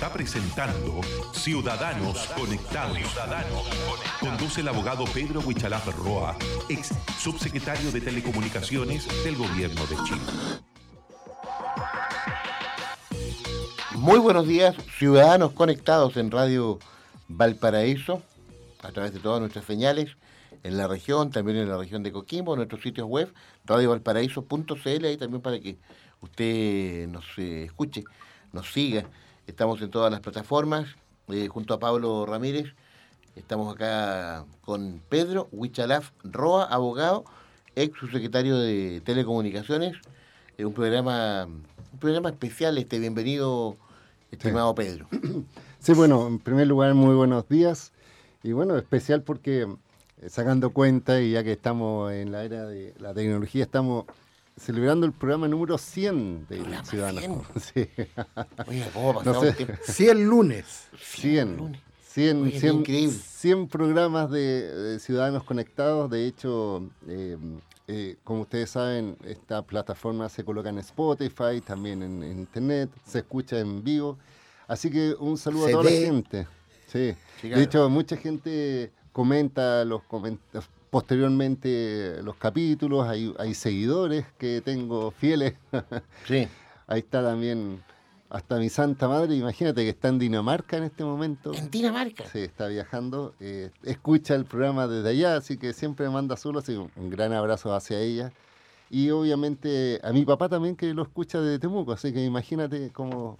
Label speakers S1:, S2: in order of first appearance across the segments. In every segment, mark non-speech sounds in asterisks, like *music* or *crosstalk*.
S1: Está presentando Ciudadanos Conectados. Conduce el abogado Pedro Huichalaf Roa, ex subsecretario de Telecomunicaciones del Gobierno de Chile.
S2: Muy buenos días, ciudadanos conectados en Radio Valparaíso, a través de todas nuestras señales, en la región, también en la región de Coquimbo, nuestros sitios web, radiovalparaíso.cl, ahí también para que usted nos eh, escuche, nos siga. Estamos en todas las plataformas, eh, junto a Pablo Ramírez. Estamos acá con Pedro Huichalaf Roa, abogado, ex subsecretario de Telecomunicaciones. Eh, un programa un programa especial, este bienvenido, estimado Pedro. *clears throat*
S3: Sí, bueno, en primer lugar, muy buenos días. Y bueno, especial porque eh, sacando cuenta, y ya que estamos en la era de la tecnología, estamos celebrando el programa número 100 de
S2: Programa
S3: Ciudadanos. *laughs* Sí.
S2: Oye, ¿cómo
S3: No sé.
S2: el tiempo?
S4: 100 lunes.
S3: 100.
S2: lunes.
S3: 100,
S2: Oye, qué
S3: 100,
S2: increíble.
S3: 100 programas de, de Ciudadanos Conectados. De hecho, eh, eh, como ustedes saben, esta plataforma se coloca en Spotify, también en, en Internet, se escucha en vivo. Así que un saludo
S4: Se
S3: a toda
S4: ve.
S3: la gente. Sí.
S2: Sí,
S3: De
S2: claro.
S3: hecho, mucha gente comenta los comentarios posteriormente los capítulos, hay, hay seguidores que tengo fieles. *laughs*
S2: Sí.
S3: Ahí está también hasta mi santa madre, imagínate que está en Dinamarca en este momento.
S2: En Dinamarca.
S3: Sí, está viajando, eh, escucha el programa desde allá, así que siempre me manda solo, así un gran abrazo hacia ella. Y obviamente a mi papá también que lo escucha desde Temuco, así que imagínate cómo,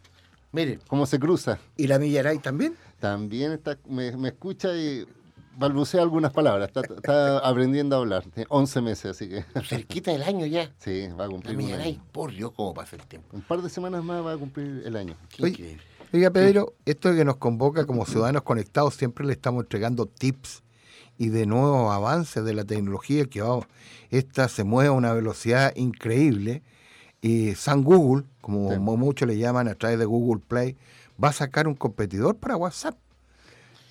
S2: Mire,
S3: cómo se cruza.
S4: ¿Y la Millaray también?
S3: También está, me, me escucha y balbucea algunas palabras, está, está aprendiendo a hablar, tiene 11 meses, así que *laughs*
S2: cerquita del año ya.
S3: sí, va a cumplir un año.
S2: por Dios, cómo pasa el tiempo.
S3: Un par de semanas más va a cumplir el año.
S2: Qué
S4: Oye,
S2: increíble.
S4: Oiga, Pedro, esto que nos convoca como ciudadanos conectados, siempre le estamos entregando tips y de nuevos avances de la tecnología que vamos, esta se mueve a una velocidad increíble. Y San Google, como
S3: Sí.
S4: mu- muchos le llaman a través de Google Play, va a sacar un competidor para WhatsApp.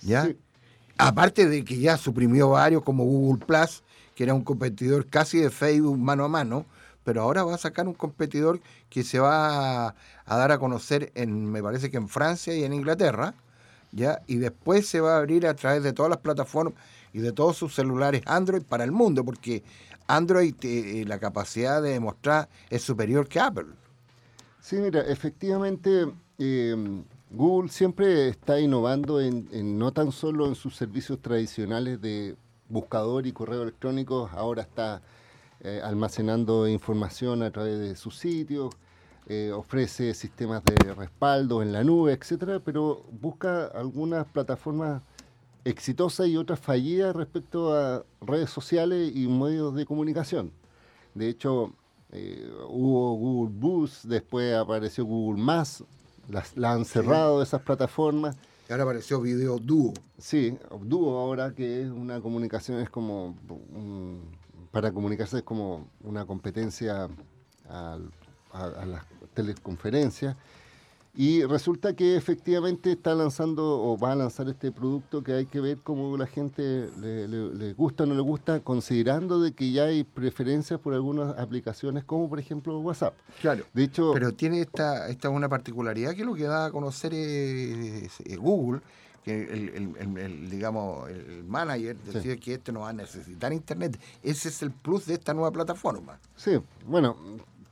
S4: ¿Ya?
S3: Sí.
S4: Aparte de que ya suprimió varios como Google Plus, que era un competidor casi de Facebook mano a mano, pero ahora va a sacar un competidor que se va a, dar a conocer en, me parece que en Francia y en Inglaterra, ¿ya? Y después se va a abrir a través de todas las plataformas y de todos sus celulares Android para el mundo, porque Android, eh, eh, la capacidad de demostrar es superior que Apple.
S3: Sí, mira, efectivamente eh, Google siempre está innovando en, en no tan solo en sus servicios tradicionales de buscador y correo electrónico, ahora está eh, almacenando información a través de sus sitios, eh, ofrece sistemas de respaldo en la nube, etcétera, pero busca algunas plataformas exitosas y otras fallidas respecto a redes sociales y medios de comunicación. De hecho, eh, hubo Google Boost, después apareció Google Más, las, las han cerrado esas plataformas.
S4: Y ahora apareció Video Duo.
S3: Sí, Duo ahora que es una comunicación, es como, un- para comunicarse es como una competencia al- a, a las teleconferencias. Y resulta que efectivamente está lanzando o va a lanzar este producto que hay que ver cómo la gente le, le- le gusta o no le gusta, considerando de que ya hay preferencias por algunas aplicaciones, como por ejemplo WhatsApp.
S4: Claro.
S3: De hecho,
S4: Pero tiene esta, esta una particularidad que lo que da a conocer es, es Google, que el, el- el- el, digamos, el manager decía que este no va a necesitar internet. Ese es el plus de esta nueva plataforma.
S3: Sí, bueno,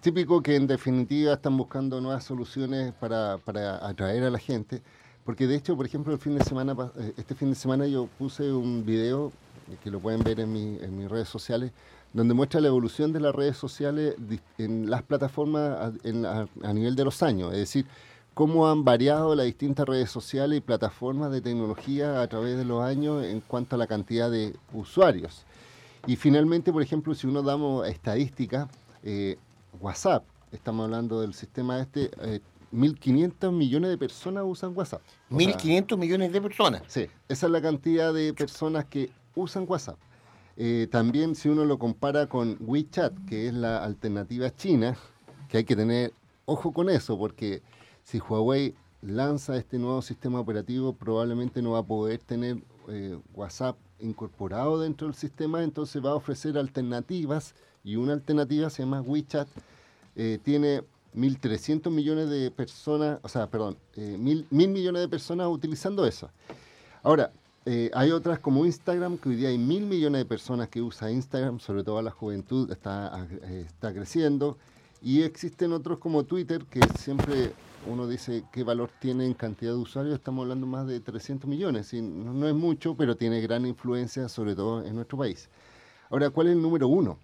S3: típico que en definitiva están buscando nuevas soluciones para, para atraer a la gente, porque de hecho, por ejemplo, el fin de semana, eh, este fin de semana yo puse un video eh, que lo pueden ver en, mi- en mis redes sociales, donde muestra la evolución de las redes sociales en las plataformas a, en la- a nivel de los años, es decir, cómo han variado las distintas redes sociales y plataformas de tecnología a través de los años en cuanto a la cantidad de usuarios. Y finalmente, por ejemplo, si uno damos estadísticas, eh, WhatsApp, estamos hablando del sistema este, eh, 1.500 millones de personas usan WhatsApp. O sea,
S2: 1.500 millones de personas.
S3: Sí, esa es la cantidad de personas que usan WhatsApp. Eh, también si uno lo compara con WeChat, que es la alternativa china, que hay que tener ojo con eso, porque si Huawei lanza este nuevo sistema operativo, probablemente no va a poder tener eh, WhatsApp incorporado dentro del sistema, entonces va a ofrecer alternativas y una alternativa se llama WeChat, eh, tiene 1.300 millones de personas, o sea, perdón, eh, mil, mil millones de personas utilizando eso. Ahora, eh, hay otras como Instagram, que hoy día hay mil millones de personas que usan Instagram, sobre todo la juventud está, eh, está creciendo. Y existen otros como Twitter, que siempre uno dice qué valor tiene en cantidad de usuarios. Estamos hablando más de 300 millones. No, no es mucho, pero tiene gran influencia, sobre todo en nuestro país. Ahora, ¿cuál es el número uno?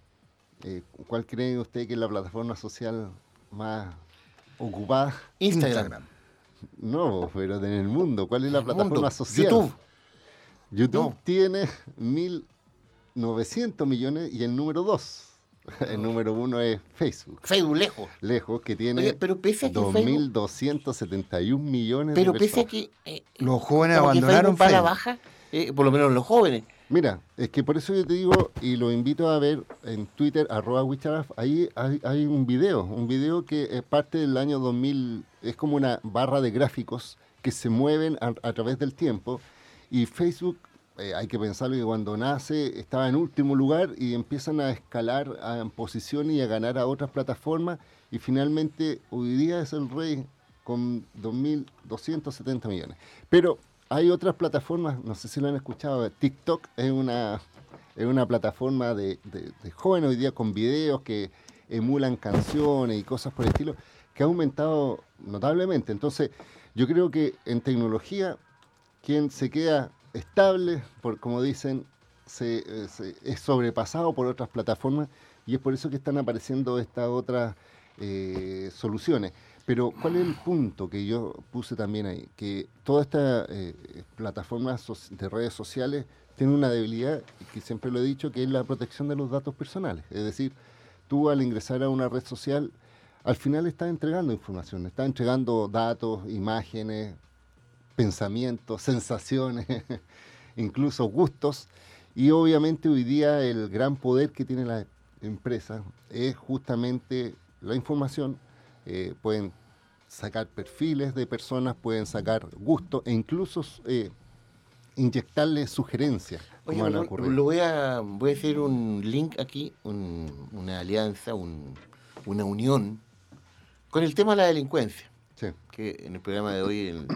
S3: Eh, ¿Cuál cree usted que es la plataforma social más ocupada?
S2: Instagram. *laughs*
S3: No, pero en el mundo. ¿Cuál es la plataforma
S2: mundo.
S3: social?
S2: YouTube.
S3: YouTube
S2: No.
S3: tiene 1.900 millones y el número 2. *laughs* El número 1 es Facebook.
S2: Facebook lejos.
S3: Lejos, que tiene
S2: Oye, pero pese a que Facebook-
S3: 2.271 millones
S2: Pero
S3: de
S2: pese a que, eh,
S4: Los jóvenes abandonaron
S2: Facebook va a la baja, eh, por lo menos los jóvenes.
S3: Mira, es que por eso yo te digo, y lo invito a ver en Twitter, arroba Wicharaf, ahí hay, un video, un video que es parte del año 2000, es como una barra de gráficos que se mueven a, través del tiempo, y Facebook, eh, hay que pensarlo que cuando nace estaba en último lugar y empiezan a escalar a- en posición y a ganar a otras plataformas, y finalmente hoy día es el rey con 2.270 millones. Pero hay otras plataformas, no sé si lo han escuchado, TikTok es una, es una plataforma de, de- jóvenes hoy día con videos que emulan canciones y cosas por el estilo, que ha aumentado notablemente. Entonces, yo creo que en tecnología, quien se queda estable, por, como dicen, se, eh, es sobrepasado por otras plataformas y es por eso que están apareciendo estas otras eh, soluciones. Pero ¿cuál es el punto que yo puse también ahí? Que todas estas eh, plataformas de redes sociales tienen una debilidad, que siempre lo he dicho, que es la protección de los datos personales. Es decir, tú al ingresar a una red social, al final estás entregando información, estás entregando datos, imágenes, pensamientos, sensaciones, *laughs* incluso gustos. Y obviamente hoy día el gran poder que tiene la empresa es justamente la información. Eh, pueden sacar perfiles de personas, pueden sacar gustos e incluso eh, inyectarle sugerencias.
S2: Oye,
S3: como han
S2: perdón,
S3: ocurrido.
S2: lo voy a, voy a hacer un link aquí, un- una alianza, un- una unión con el tema de la delincuencia.
S3: Sí.
S2: que en el programa de hoy, en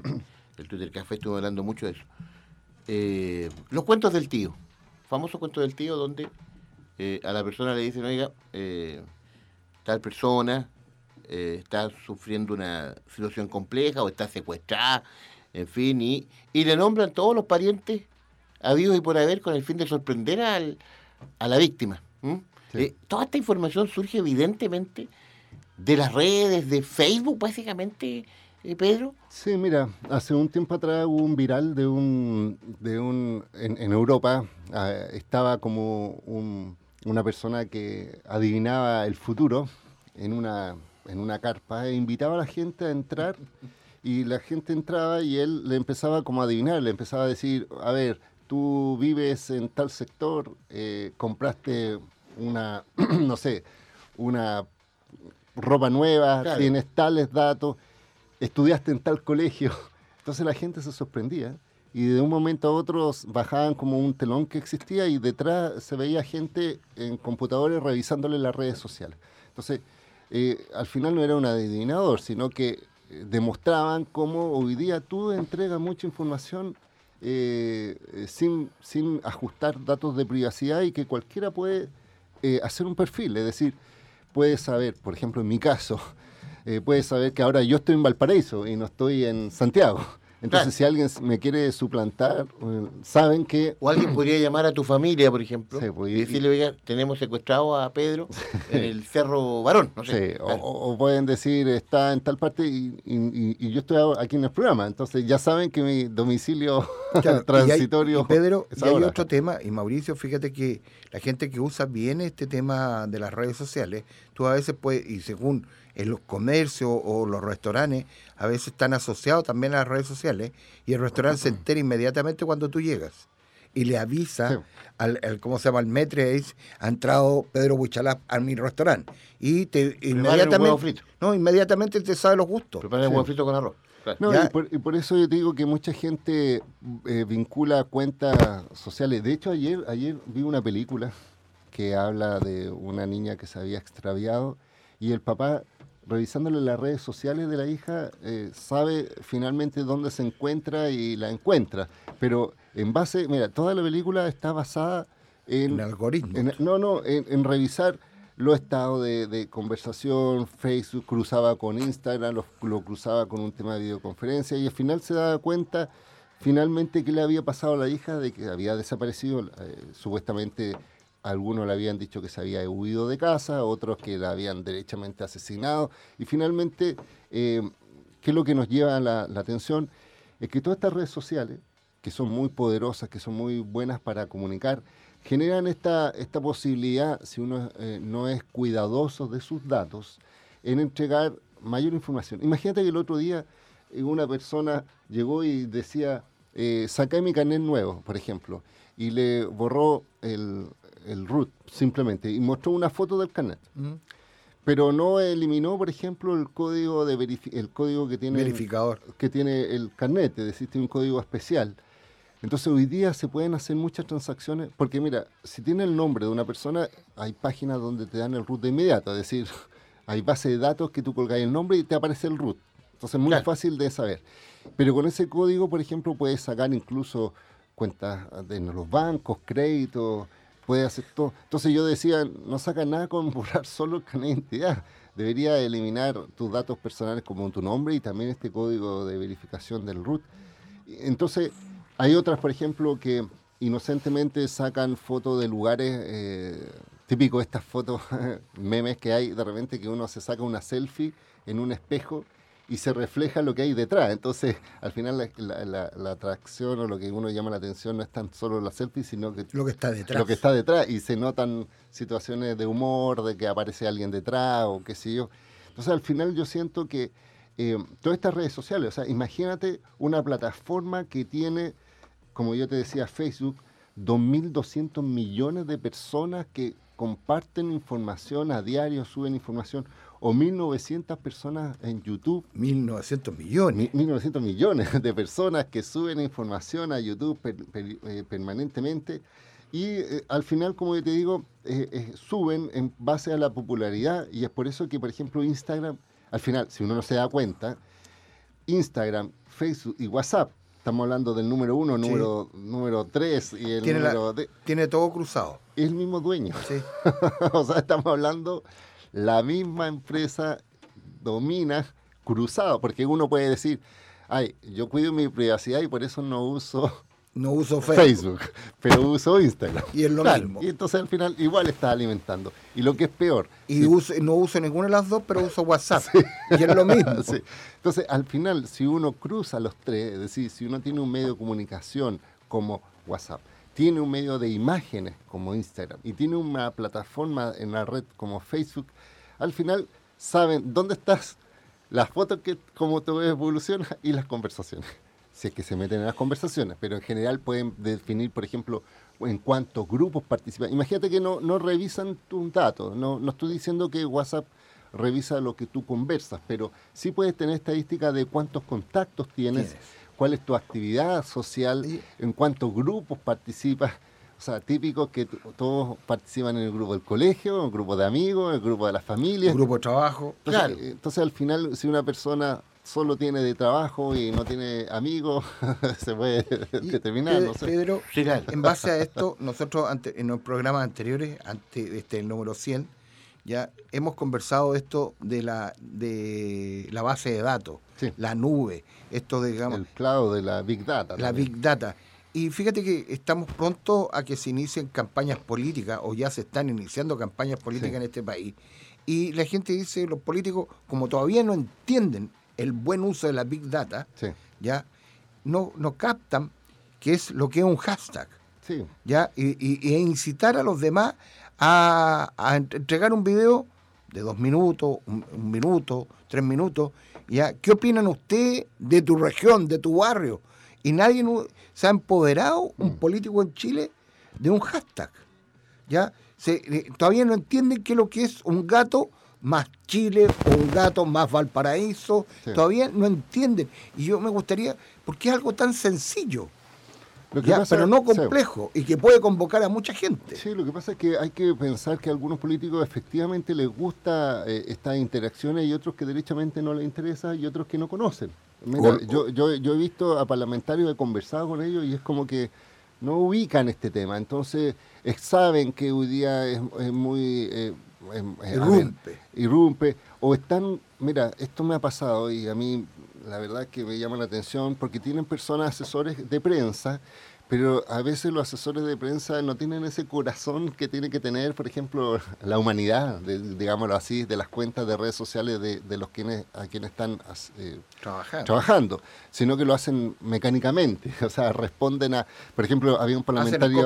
S2: el Twitter Café, estuve hablando mucho de eso. Eh, los cuentos del tío, famoso cuento del tío donde eh, a la persona le dicen, oiga, eh, tal persona eh, está sufriendo una situación compleja o está secuestrada, en fin, y, y le nombran todos los parientes habidos y por haber con el fin de sorprender al, a la víctima.
S3: Sí.
S2: Eh, toda esta información surge evidentemente de las redes, de Facebook, básicamente, eh, Pedro.
S3: Sí, mira, hace un tiempo atrás hubo un viral de un, de un en, en Europa, ah, estaba como un- una persona que adivinaba el futuro en una, en una carpa e invitaba a la gente a entrar *laughs* y la gente entraba y él le empezaba como a adivinar, le empezaba a decir, a ver, tú vives en tal sector, eh, compraste una, *clears throat* no sé, una ropa nueva,
S2: Claro.
S3: tienes tales datos, estudiaste en tal colegio. *laughs* Entonces la gente se sorprendía y de un momento a otro bajaban como un telón que existía y detrás se veía gente en computadores revisándole las redes sociales. Entonces, al final no era un adivinador, sino que eh, demostraban cómo hoy día tú entregas mucha información eh, eh, sin, sin ajustar datos de privacidad y que cualquiera puede hacer un perfil, es decir, puede saber, por ejemplo, en mi caso, *laughs* eh, puede saber que ahora yo estoy en Valparaíso y no estoy en Santiago. Entonces,
S2: Claro.
S3: si alguien me quiere suplantar, eh, saben que
S2: O alguien podría llamar a tu familia, por ejemplo,
S3: Sí, pues,
S2: y decirle, oiga, tenemos secuestrado a Pedro *laughs* en el Cerro Varón, no
S3: Sí,
S2: sé.
S3: o,
S2: Claro.
S3: o- o pueden decir está en tal parte y, y- y yo estoy aquí en el programa. Entonces ya saben que mi domicilio *laughs*
S4: Claro, y hay-
S3: transitorio.
S4: y Pedro,
S3: es
S4: y hay otro tema, y Mauricio, fíjate que la gente que usa bien este tema de las redes sociales, tú a veces puedes, y según en los comercios o los restaurantes, a veces están asociados también a las redes sociales, y el restaurante se entera inmediatamente cuando tú llegas. Y le avisa al, ¿cómo se llama? Al metre, ha entrado Pedro Buchalá a mi restaurante. Y te inmediatamente, no, inmediatamente te sabe los gustos.
S2: Prepara el huevo frito con arroz.
S3: No, y por, eso yo te digo que mucha gente eh, vincula cuentas sociales. De hecho, ayer, ayer vi una película que habla de una niña que se había extraviado y el papá, revisándole las redes sociales de la hija, eh, sabe finalmente dónde se encuentra y la encuentra. Pero en base, mira, toda la película está basada en...
S4: En algoritmos.
S3: no, no, en, revisar los estados de, conversación, Facebook cruzaba con Instagram, lo, cruzaba con un tema de videoconferencia y al final se daba cuenta finalmente que le había pasado a la hija de que había desaparecido, eh, supuestamente algunos le habían dicho que se había huido de casa, otros que la habían derechamente asesinado. Y finalmente, eh, ¿qué es lo que nos lleva a la, atención? Es que todas estas redes sociales, que son muy poderosas, que son muy buenas para comunicar, generan esta, esta posibilidad, si uno eh, no es cuidadoso de sus datos, en entregar mayor información. Imagínate que el otro día eh, una persona llegó y decía, eh, mi carnet nuevo, por ejemplo, y le borró el, el root simplemente y mostró una foto del carnet. Pero no eliminó, por ejemplo, el código de el código que tiene
S4: verificador
S3: que tiene el carnet, es decir, tiene un código especial. Entonces hoy día se pueden hacer muchas transacciones, porque mira, si tiene el nombre de una persona, hay páginas donde te dan el root de inmediato, es decir, *laughs* hay base de datos que tú colgáis el nombre y te aparece el root. Entonces es muy fácil de saber. Pero con ese código, por ejemplo, puedes sacar incluso cuentas de los bancos, créditos, puede hacer todo. Entonces yo decía, no saca nada con borrar *laughs* solo el carnet de identidad. Debería eliminar tus datos personales como tu nombre y también este código de verificación del root. Entonces, hay otras, por ejemplo, que inocentemente sacan fotos de lugares, eh, típico estas fotos, *laughs* memes que hay de repente que uno se saca una selfie en un espejo y se refleja lo que hay detrás. Entonces, al final la, atracción o lo que uno llama la atención no es tan solo la selfie, sino que
S4: lo que está detrás.
S3: Lo que está detrás y se notan situaciones de humor, de que aparece alguien detrás o qué sé yo. Entonces, al final yo siento que eh, todas estas redes sociales, o sea, imagínate una plataforma que tiene, como yo te decía, Facebook, 2.200 millones de personas que comparten información a diario, suben información o 1.900 personas en YouTube.
S4: 1.900 millones.
S3: 1.900 millones de personas que suben información a YouTube eh, permanentemente. Y eh, al final, como yo te digo, eh, suben en base a la popularidad y es por eso que, por ejemplo, Instagram, al final, si uno no se da cuenta, Instagram, Facebook y WhatsApp, estamos hablando del número uno, número, número tres y el
S4: tiene
S3: número...
S4: tiene todo cruzado.
S3: Es el mismo dueño. Sí. *laughs* o sea, estamos hablando la misma empresa domina cruzado, porque uno puede decir, ay, yo cuido mi privacidad y por eso no uso
S4: no uso *laughs* Facebook,
S3: pero uso Instagram.
S4: Y es lo mismo.
S3: Y entonces al final igual está alimentando. Y lo que es peor.
S4: Y no uso ninguna de las dos, pero uso WhatsApp. *laughs* Y es lo mismo. *laughs*
S3: Entonces al final, si uno cruza los tres, es decir, si uno tiene un medio de comunicación como WhatsApp, tiene un medio de imágenes como Instagram y tiene una plataforma en la red como Facebook, al final saben dónde estás, las fotos que como tu evoluciona y las conversaciones. Si es que se meten en las conversaciones, pero en general pueden definir, por ejemplo, en cuántos grupos participan. Imagínate que no, no revisan tus datos, no, no estoy diciendo que WhatsApp revisa lo que tú conversas, pero sí puedes tener estadística de cuántos contactos tienes cuál es tu actividad social, en cuántos grupos participas. O sea, típico que todos participan en el grupo del colegio, en el grupo de amigos, en el grupo de la familia.
S4: El grupo de trabajo.
S3: Entonces, claro. entonces al final, si una persona solo tiene de trabajo y no tiene amigos, *laughs* se puede determinar.
S4: no sé. Pedro, en base a esto, nosotros en los programas anteriores, antes de este el número 100, ya hemos conversado esto de la de la base de datos, la nube, esto de, digamos
S3: el clavo de la big data.
S4: La big data. Y fíjate que estamos pronto a que se inicien campañas políticas o ya se están iniciando campañas políticas en este país. Y la gente dice, los políticos, como todavía no entienden el buen uso de la big data, ya no, no captan qué es lo que es un hashtag. ¿ya? Y, y, e incitar a los demás a, entregar un video de dos minutos, un, un minuto, tres minutos. ¿ya? ¿Qué opinan ustedes de tu región, de tu barrio? Y nadie se ha empoderado, un político en Chile, de un hashtag. ¿ya? Se- eh, todavía no entienden qué es lo que es un gato más Chile o un gato más Valparaíso.
S3: Sí.
S4: Todavía no entienden. Y yo me gustaría, porque es algo tan sencillo, ¿ya?
S3: pasa-
S4: pero no complejo, y que puede convocar a mucha gente.
S3: Sí, lo que pasa es que hay que pensar que a algunos políticos efectivamente les gusta eh, estas interacciones y otros que derechamente no les interesa y otros que no conocen. Mira, yo, yo, yo he visto a parlamentarios, he conversado con ellos y es como que no ubican este tema. Entonces, eh, saben que hoy día es, es muy... eh, ver,
S4: Irrumpe.
S3: irrumpe, o están, mira, esto me ha pasado y a mí la verdad que me llama la atención porque tienen personas asesores de prensa, pero a veces los asesores de prensa no tienen ese corazón que tiene que tener, por ejemplo, la humanidad, de- digámoslo así, de las cuentas de redes sociales de, de los quienes a quienes están eh,
S4: Trabajando.
S3: trabajando, sino que lo hacen mecánicamente, *laughs* o sea, responden a, por ejemplo, había un parlamentario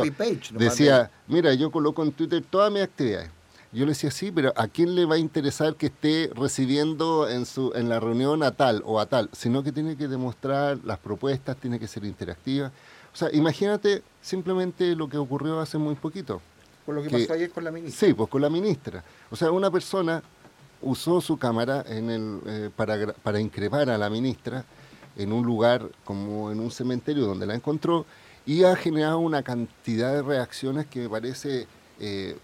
S4: nomás
S3: decía, mira, yo coloco en Twitter todas mis actividades. Yo le decía, sí, pero ¿a quién le va a interesar que esté recibiendo en, su, en la reunión a tal o a tal? Sino que tiene que demostrar las propuestas, tiene que ser interactiva. O sea, imagínate simplemente lo que ocurrió hace muy poquito.
S4: Por lo que,
S3: que-
S4: pasó ayer con la ministra.
S3: Sí, pues con la ministra. O sea, una persona usó su cámara en el, eh, para, para increpar a la ministra en un lugar como en un cementerio donde la encontró y ha generado una cantidad de reacciones que me parece eh,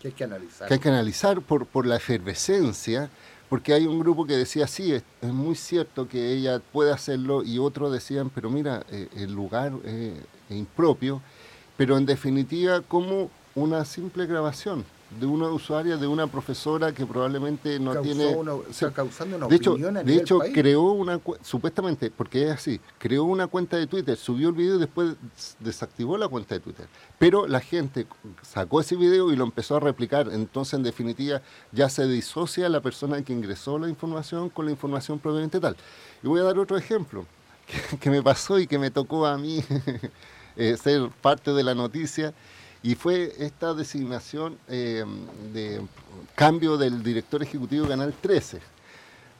S4: Que hay que analizar.
S3: que hay que analizar por, por la efervescencia, porque hay un grupo que decía, sí, es, es muy cierto que ella puede hacerlo, y otros decían, pero mira, eh, el lugar eh, es impropio, pero en definitiva como una simple grabación de una usuaria, de una profesora que probablemente no
S4: Causó
S3: tiene...
S4: una- está causando una
S3: de hecho,
S4: opinión a
S3: de
S4: nivel
S3: hecho
S4: país.
S3: creó una, supuestamente, porque es así, creó una cuenta de Twitter, subió el video y después desactivó la cuenta de Twitter. Pero la gente sacó ese video y lo empezó a replicar. Entonces, en definitiva, ya se disocia la persona que ingresó la información con la información propiamente tal. Y voy a dar otro ejemplo *laughs* que, que me pasó y que me tocó a mí *laughs* eh, ser parte de la noticia. Y fue esta designación eh, de cambio del director ejecutivo de Canal 13.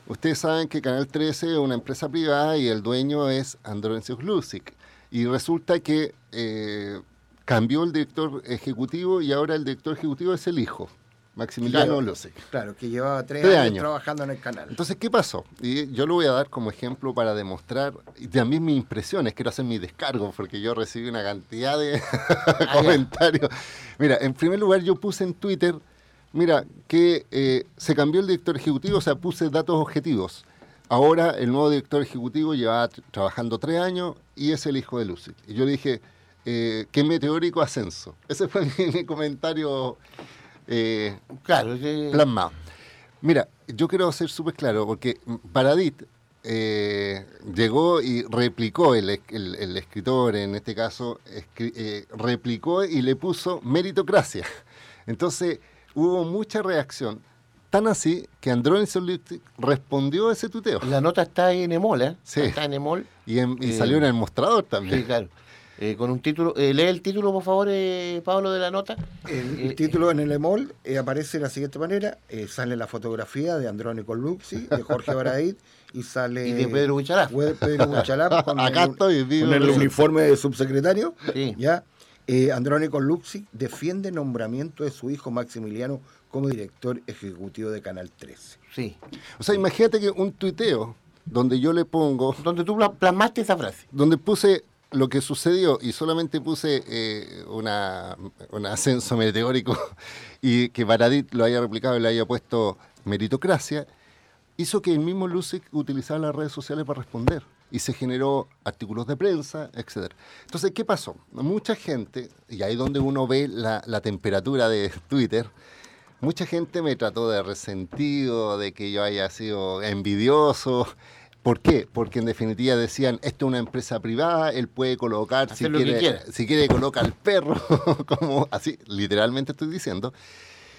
S3: Ustedes saben que Canal 13 es una empresa privada y el dueño es Andronicus Lusic. Y resulta que eh, cambió el director ejecutivo y ahora el director ejecutivo es el hijo, Maximiliano
S4: Claro.
S3: Lusic.
S4: Claro, que llevaba tres,
S3: Tres
S4: años,
S3: años.
S4: trabajando en el canal.
S3: Entonces, ¿qué pasó? Y yo lo voy a dar como ejemplo para demostrar y también mis impresiones. Quiero hacer mi descargo porque yo recibí una cantidad de *laughs* comentarios. Mira, en primer lugar, yo puse en Twitter, mira, que eh, se cambió el director ejecutivo, o sea, puse datos objetivos. Ahora el nuevo director ejecutivo lleva tr- trabajando tres años y es el hijo de Lucy. Y yo le dije, eh, qué meteórico ascenso. Ese fue *laughs* mi, mi comentario eh,
S2: Claro, sí.
S3: plasmado. Mira, yo quiero ser súper claro, porque Paradit eh, llegó y replicó, el, el- el escritor en este caso, escri- eh, replicó y le puso meritocracia. Entonces hubo mucha reacción, tan así que Soliptic respondió a ese tuteo.
S2: La nota está ahí en Emol, ¿eh?
S3: Sí.
S2: Está en Emol.
S3: Y, en- y salió en el mostrador también.
S2: Sí, claro. Eh, con un título. eh, lee el título, por favor, eh, Pablo, de la nota.
S4: El, el
S2: Eh,
S4: título en el EMOL eh, aparece de la siguiente manera: eh, sale la fotografía de Andrónico Luxi, de Jorge *laughs* Baraid, y sale.
S2: Y de Pedro.
S4: Fue Pedro Huicharaf *laughs* con
S3: Acá
S4: el,
S3: estoy, vivo.
S4: con el uniforme de subsecretario.
S2: Sí.
S4: ¿ya? Eh, Andrónico Luxi defiende nombramiento de su hijo Maximiliano como director ejecutivo de Canal 13.
S2: Sí.
S3: O sea, imagínate que un tuiteo donde yo le pongo
S2: Donde tú pla- plasmaste esa frase.
S3: donde puse lo que sucedió y solamente puse eh, una, un ascenso meteórico *laughs* y que Baradit lo haya replicado y le haya puesto meritocracia, hizo que el mismo Lucic utilizara las redes sociales para responder y se generó artículos de prensa, etc. Entonces, ¿qué pasó? Mucha gente, y ahí donde uno ve la, la temperatura de *laughs* Twitter, mucha gente me trató de resentido, de que yo haya sido envidioso. ¿Por qué? Porque en definitiva decían, esto es una empresa privada, él puede colocar, si
S2: que
S3: quiere,
S2: quiera.
S3: si quiere coloca al perro, *laughs* como así, literalmente estoy diciendo.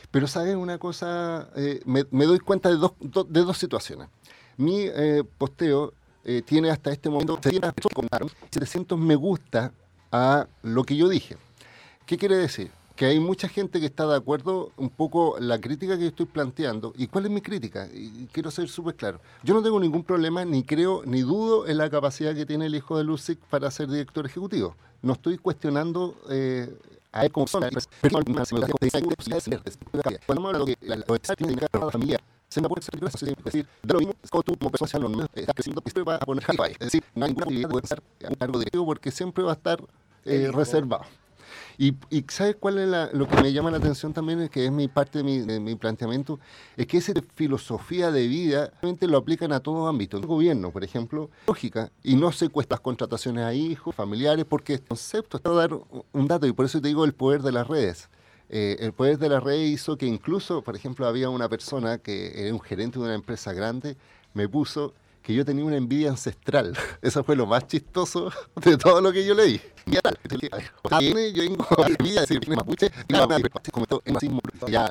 S3: Pero ¿sabes una cosa? Eh, me, me doy cuenta de dos, do- de dos situaciones. Mi eh, posteo eh, tiene hasta este momento 700 personas que comentaron, 700 me gusta a lo que yo dije. ¿Qué quiere decir? Que hay mucha gente que está de acuerdo un poco la crítica que yo estoy planteando. ¿Y cuál es mi crítica? Y quiero ser súper claro. Yo no tengo ningún problema, ni creo, ni dudo en la capacidad que tiene el hijo de Lucic para ser director ejecutivo. No estoy cuestionando eh, a él como persona, pero cuando hablo de la la familia, se me puede ser es decir, de lo mismo, como tú como persona no estás creciendo, siempre va a poner hi-fi. Es decir, no hay ninguna posibilidad de a un cargo directivo porque siempre va a estar eh, reservado. Y, ¿sabes cuál es la, lo que me llama la atención también? Es que es mi parte de mi, de mi planteamiento, es que esa filosofía de vida realmente lo aplican a todos ámbitos. El gobierno, por ejemplo, lógica, y no se cuestas contrataciones a hijos, familiares, porque este concepto está a dar un dato, y por eso te digo el poder de las redes. Eh, el poder de la red hizo que incluso, por ejemplo, había una persona que era un gerente de una empresa grande, me puso que yo tenía una envidia ancestral. Eso fue lo más chistoso de todo lo que yo leí. Tal, yo ya,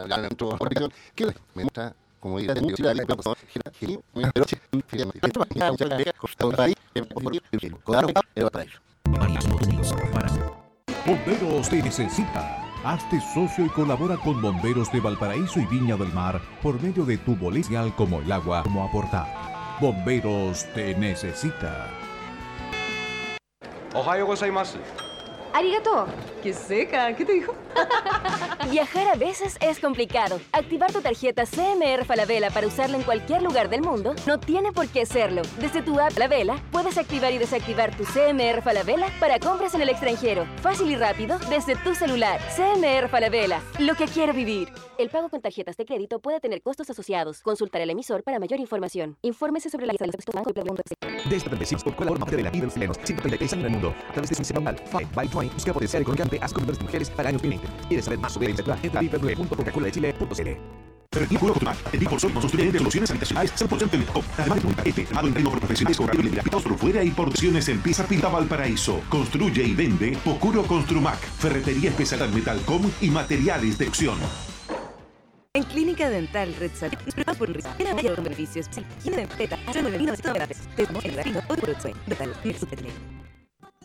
S1: Bomberos te necesita. Hazte socio y colabora con Bomberos de Valparaíso y Viña del Mar por medio de tu boleto como el agua, como aportar. Bomberos te necesita.
S5: Ohio gozaimasu.
S6: Arigato.
S7: Qué seca, ¿qué te dijo? *laughs*
S6: Viajar a veces es complicado. Activar tu tarjeta CMR Falabella para usarla en cualquier lugar del mundo no tiene por qué serlo. Desde tu app Falabella puedes activar y desactivar tu CMR Falabella para compras en el extranjero. Fácil y rápido desde tu celular. CMR Falabella. Lo que quiero vivir. El pago con tarjetas de crédito puede tener costos asociados. Consultar al emisor para mayor información. Infórmese sobre la lista de los banco y preguntas.
S8: Desde 35 con la forma de la vida de los chilenos. 133 años en el mundo. A través de su by Twain busca potenciar económicamente a las mujeres para años 2020. ¿Quieres saber más sobre el sector? Entra a www.coca-cola-de-chile.cl
S1: Puro Cotumac, el Big Sol construye de soluciones habitacionales 100% eléctrico. Además de un paquete armado en reino por profesionales con y por fuera y porciones en pieza pinta Valparaíso. Construye y vende Pocuro Construmac, ferretería especial en metalcom y materiales de opción.
S7: En Clínica Dental Red Salud, por un era mayor beneficios. Higiene de peta, hace 9.900 Te tomo en ratito o por el sueño. Dental,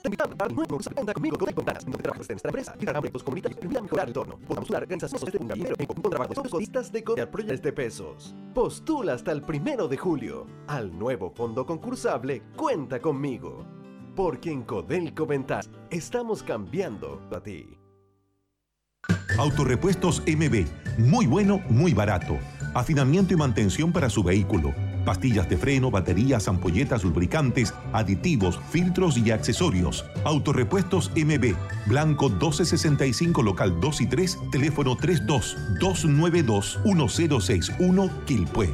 S8: te invitamos a nuevo curso Cuenta conmigo con Ventanas, donde trabajas en nuestra empresa, proyectos comunitarios y permitir mejorar el entorno. Podamos usar organizaciones de un dinero en con trabajo de listas de codear proyectos de pesos. Postula hasta el primero de julio al nuevo fondo concursable Cuenta conmigo. Porque en Codelco Ventanas estamos cambiando a ti.
S1: Autorepuestos MB, muy bueno, muy barato. Afinamiento y mantención para su vehículo pastillas de freno, baterías, ampolletas, lubricantes, aditivos, filtros y accesorios. Autorepuestos MB, Blanco 1265, local 2 y 3, teléfono 32 292 1061, Quilpue.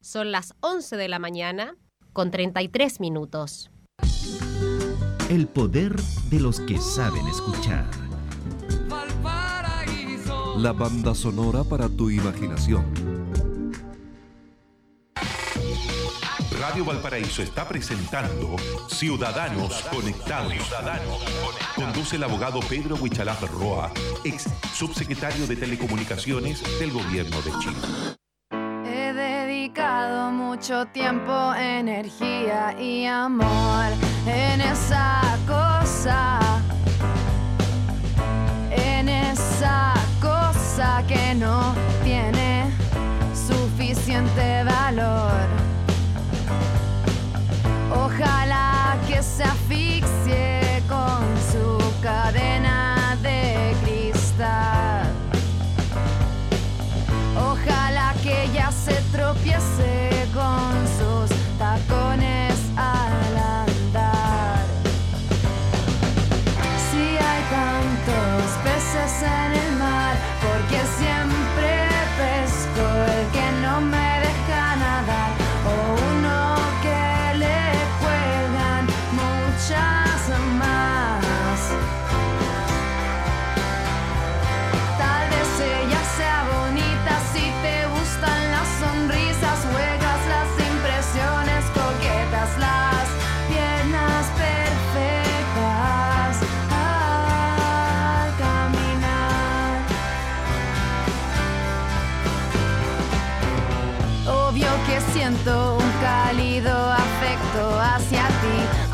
S9: Son las 11 de la mañana con 33 minutos.
S10: El poder de los que saben escuchar la banda sonora para tu imaginación.
S1: Radio Valparaíso está presentando Ciudadanos Conectados. Conduce el abogado Pedro Huichalaf Roa, ex subsecretario de Telecomunicaciones del Gobierno de Chile.
S11: He dedicado mucho tiempo, energía y amor en esa cosa, en esa que no tiene suficiente valor. Ojalá que se asfixie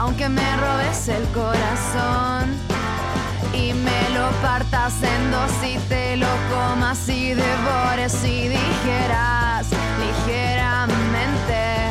S11: aunque me robes el corazón. partas en dos y te lo comas y devores y dijeras ligeramente.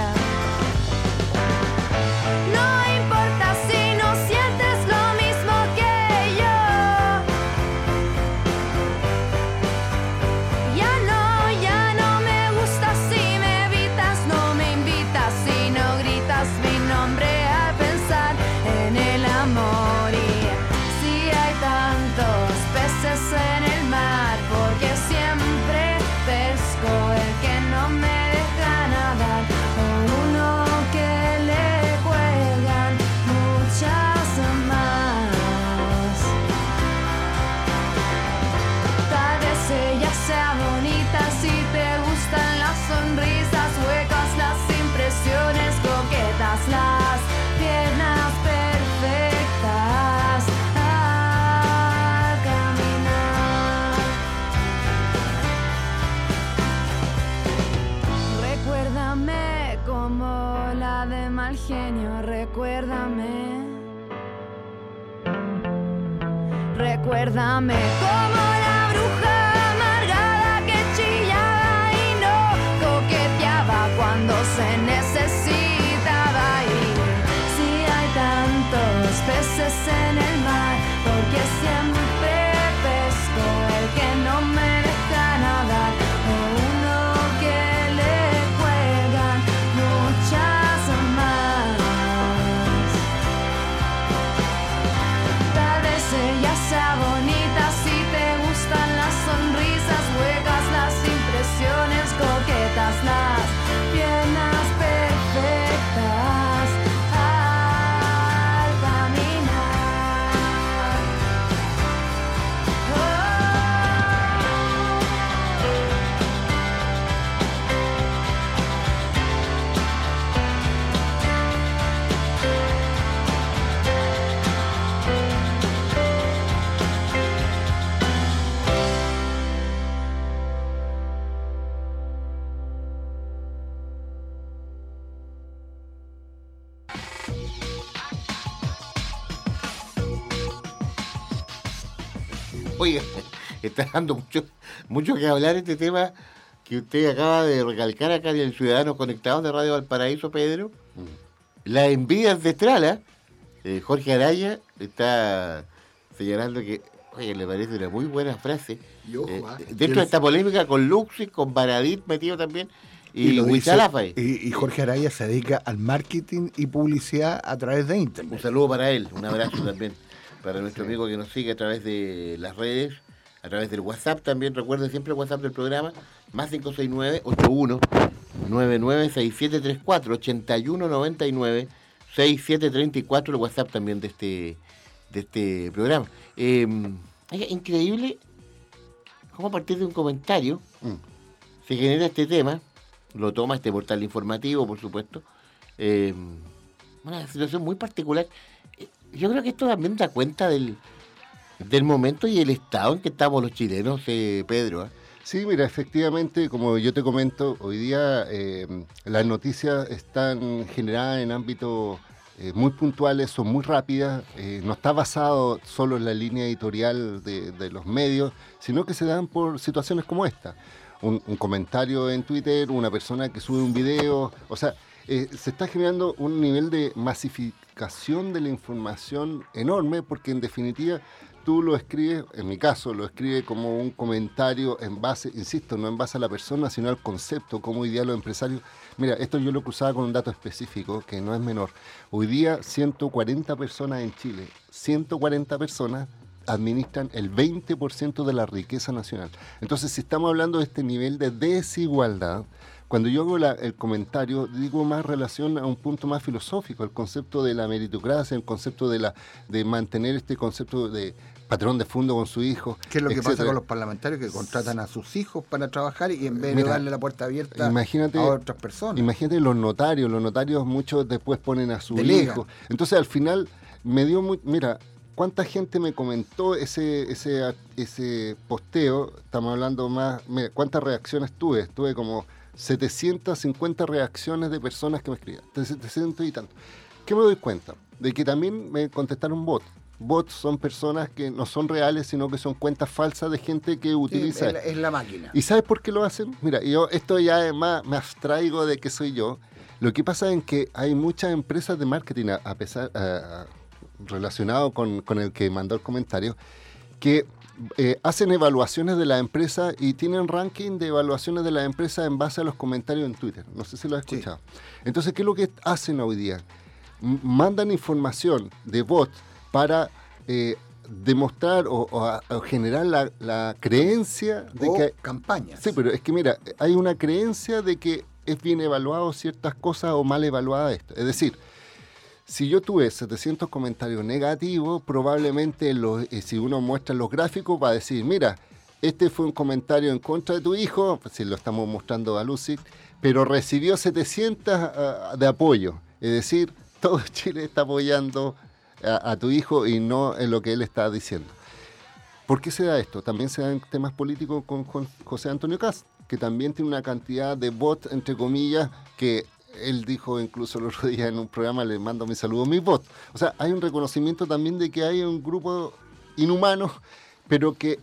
S11: Genio, recuérdame. Recuérdame como
S2: está dando mucho, mucho que hablar este tema que usted acaba de recalcar acá en el Ciudadanos Conectados de Radio Valparaíso, Pedro. La envidia ancestral, ¿ah? Eh, Jorge Araya está señalando que, oye, le parece una muy buena frase.
S4: Y ojo,
S2: Eh,
S4: ah,
S2: dentro de esta polémica con Luxi, con Baradit metido también, y,
S4: lo dice-
S2: Huichalafa.
S4: y, y Jorge Araya se dedica al marketing y publicidad a través de
S2: Un
S4: internet.
S2: saludo para él, un abrazo también *coughs* para nuestro amigo que nos sigue a través de las redes, a través del WhatsApp también. Recuerden siempre el WhatsApp del programa, más 569-81 996734 8199 6734 el WhatsApp también de este, de este programa. Eh, oiga, increíble cómo a partir de un comentario se genera este tema, lo toma este portal informativo, por supuesto. Eh, una situación muy particular. Eh, Yo creo que esto también da cuenta del, del momento y el estado en que estamos los chilenos, eh, Pedro. ¿ah?
S3: Sí, mira, efectivamente, como yo te comento, hoy día eh, las noticias están generadas en ámbitos eh, muy puntuales, son muy rápidas, eh, no está basado solo en la línea editorial de, de los medios, sino que se dan por situaciones como esta. Un, comentario en Twitter, una persona que sube un video, o sea, se está generando un nivel de masificación de la información enorme porque en definitiva tú lo escribes, en mi caso, lo escribe como un comentario en base, insisto, no en base a la persona, sino al concepto, como hoy día los empresarios. Mira, esto yo lo cruzaba con un dato específico que no es menor. Hoy día 140 personas en Chile, 140 personas administran el 20% de la riqueza nacional. Entonces, si estamos hablando de este nivel de desigualdad, cuando yo hago el comentario, digo más relación a un punto más filosófico, el concepto de la meritocracia, el concepto de, la, de mantener este concepto de patrón de fondo con su hijo.
S4: ¿Qué es lo que pasa con los parlamentarios que contratan a sus hijos para trabajar y en vez de darle la puerta abierta
S3: Imagínate,
S4: a otras personas?
S3: imagínate los notarios, los notarios muchos después ponen a su
S4: Delegan.
S3: hijo. Entonces al final me dio muy, mira, cuánta gente me comentó ese ese ese posteo, estamos hablando más, mira, cuántas reacciones tuve, tuve como 750 reacciones de personas que me escribían, de 700 y tanto. ¿Qué me doy cuenta? De que también me contestaron bot. Bots son personas que no son reales, sino que son cuentas falsas de gente que
S4: Sí,
S3: utiliza
S4: es, la, es la máquina.
S3: ¿Y sabes por qué lo hacen? Mira, yo esto ya es más, me abstraigo de que soy yo. Lo que pasa es que hay muchas empresas de marketing, a, pesar, a- relacionado con, con el que mandó el comentario, que eh, hacen evaluaciones de la empresa y tienen ranking de evaluaciones de la empresa en base a los comentarios en Twitter. No sé si lo has
S4: Sí.
S3: escuchado. Entonces, ¿qué es lo que hacen hoy día? M- mandan información de bot para eh, demostrar o, o a- o generar la, la creencia de
S4: o
S3: que
S4: campañas.
S3: Sí, pero es que mira, hay una creencia de que es bien evaluado ciertas cosas o mal evaluada esto. Es decir, si yo tuve 700 comentarios negativos, probablemente los- eh, si uno muestra los gráficos va a decir, mira, este fue un comentario en contra de tu hijo, si lo estamos mostrando a Lucy, pero recibió 700 ah, de apoyo. Es decir, *laughs* todo Chile está apoyando a, tu hijo y no en lo que él está diciendo. ¿Por qué se da esto? También se da en temas políticos con, José Antonio Cast, que también tiene una cantidad de bots, entre comillas, que él dijo incluso el otro día en un programa, le mando mi saludo a mis bots. O sea, hay un reconocimiento también de que hay un grupo inhumano, pero que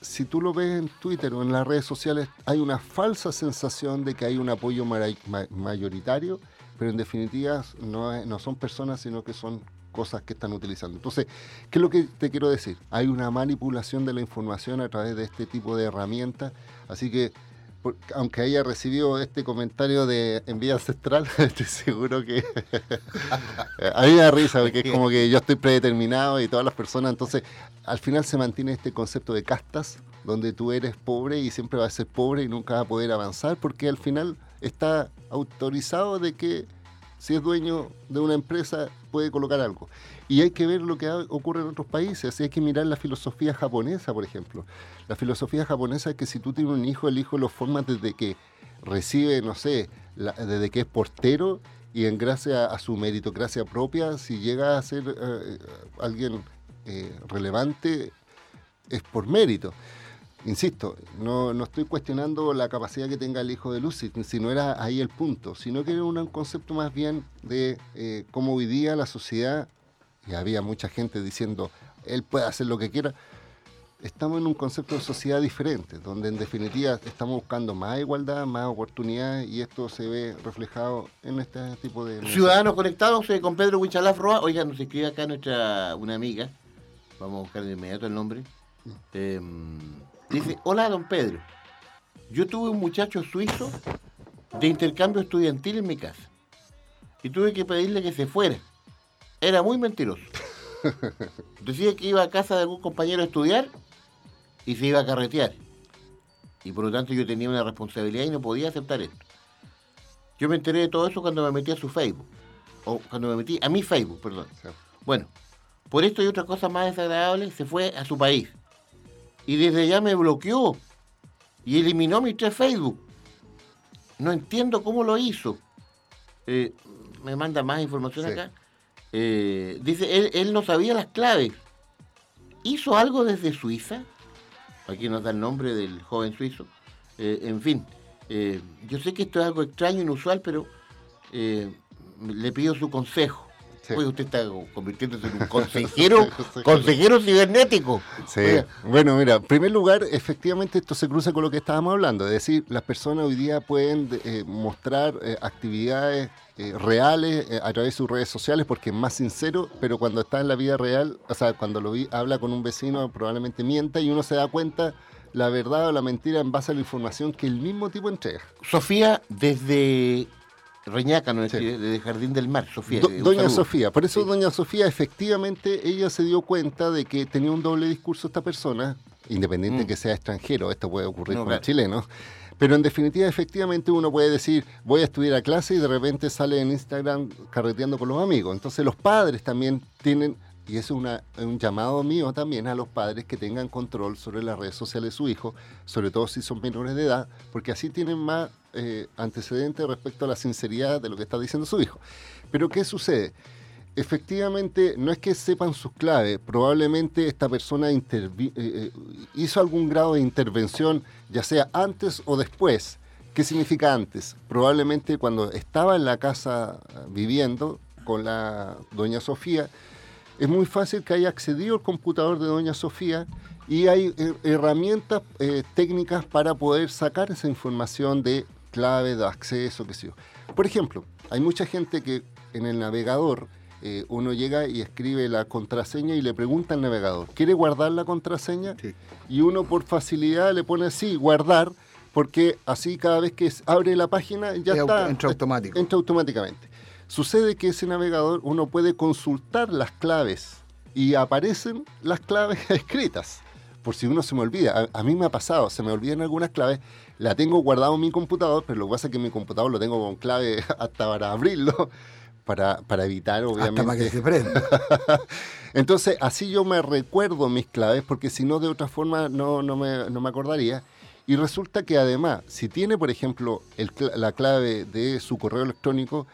S3: si tú lo ves en Twitter o en las redes sociales, hay una falsa sensación de que hay un apoyo mayoritario, pero en definitiva no, no son personas, sino que son cosas que están utilizando. Entonces, ¿qué es lo que te quiero decir? Hay una manipulación de la información a través de este tipo de herramientas, así que aunque haya recibido este comentario de envía ancestral, *laughs* estoy seguro que *laughs* a mí me da risa porque es como que yo estoy predeterminado y todas las personas, entonces al final se mantiene este concepto de castas, donde tú eres pobre y siempre vas a ser pobre y nunca vas a poder avanzar, porque al final está autorizado de que si es dueño de una empresa puede colocar algo. Y hay que ver lo que ocurre en otros países, hay que mirar la filosofía japonesa, por ejemplo. La filosofía japonesa es que si tú tienes un hijo, el hijo lo formas desde que recibe, no sé, desde que es portero y en gracia a su meritocracia propia, si llega a ser eh, alguien eh, relevante, es por mérito. Insisto, no, no estoy cuestionando la capacidad que tenga el hijo de Lucy, si no era ahí el punto, sino que era un concepto más bien de eh, cómo hoy día la sociedad, y había mucha gente diciendo, él puede hacer lo que quiera, estamos en un concepto de sociedad diferente, donde en definitiva estamos buscando más igualdad, más oportunidades, y esto se ve reflejado en este tipo de...
S2: Ciudadanos conectados eh, con Pedro Huichalaf Roa. Oiga, nos escribe acá nuestra una amiga. Vamos a buscar de inmediato el nombre. Eh, dice, hola don Pedro. Yo tuve un muchacho suizo de intercambio estudiantil en mi casa. Y tuve que pedirle que se fuera. Era muy mentiroso. *laughs* Decía que iba a casa de algún compañero a estudiar y se iba a carretear. Y por lo tanto yo tenía una responsabilidad y no podía aceptar esto. Yo me enteré de todo eso cuando me metí a su Facebook. O cuando me metí a mi Facebook, perdón. Bueno, por esto y otras cosas más desagradables, se fue a su país. Y desde allá me bloqueó. Y eliminó mis tres Facebook. No entiendo cómo lo hizo. Eh, me manda más información
S3: Sí.
S2: acá. Eh, dice, él, él no sabía las claves. ¿Hizo algo desde Suiza? Aquí nos da el nombre del joven suizo. Eh, en fin, eh, yo sé que esto es algo extraño, inusual, pero eh, le pido su consejo. Oye, usted está convirtiéndose en un *laughs* consejero, consejero cibernético.
S3: Sí. Bueno, mira, en primer lugar, efectivamente esto se cruza con lo que estábamos hablando, es decir, las personas hoy día pueden eh, mostrar eh, actividades eh, reales eh, a través de sus redes sociales porque es más sincero, pero cuando está en la vida real, o sea, cuando lo vi, habla con un vecino probablemente mienta y uno se da cuenta la verdad o la mentira en base a la información que el mismo tipo entrega.
S2: Sofía desde Reñaca, ¿no? desde Jardín del Mar, Sofía.
S3: Do- doña. Sofía, por eso doña Sofía efectivamente ella se dio cuenta de que tenía un doble discurso esta persona, independiente de que sea extranjero, esto puede ocurrir
S2: Mm. No,
S3: con
S2: claro.
S3: chilenos, pero en definitiva efectivamente uno puede decir voy a estudiar a clase y de repente sale en Instagram carreteando con los amigos. Entonces los padres también tienen, y es un llamado mío también a los padres que tengan control sobre las redes sociales de su hijo, sobre todo si son menores de edad, porque así tienen más eh, antecedentes respecto a la sinceridad de lo que está diciendo su hijo. Pero ¿qué sucede? Efectivamente, no es que sepan sus claves, probablemente esta persona eh, eh, hizo algún grado de intervención, ya sea antes o después. ¿Qué significa antes? Probablemente cuando estaba en la casa viviendo con la doña Sofía, es muy fácil que haya accedido al computador de doña Sofía y hay eh, herramientas eh, técnicas para poder sacar esa información de clave, de acceso, qué sé yo. Por ejemplo, hay mucha gente que en el navegador eh, uno llega y escribe la contraseña y le pregunta al navegador, ¿quiere guardar la contraseña? Y uno por facilidad le pone sí, guardar, porque así cada vez que abre la página ya
S4: Es
S3: está.
S4: entra automático.
S3: Entra automáticamente. Sucede que ese navegador uno puede consultar las claves y aparecen las claves *laughs* escritas. Por si uno se me olvida. A, a mí me ha pasado, se me olvidan algunas claves, la tengo guardado en mi computador, pero lo que pasa es que mi computador lo tengo con clave *laughs* hasta para abrirlo, *laughs* para, para evitar obviamente.
S4: Hasta para que se prenda.
S3: Entonces, así yo me recuerdo mis claves, porque si no, de otra forma no, no, me, no me acordaría. Y resulta que además, si tiene, por ejemplo, el la clave de su correo electrónico,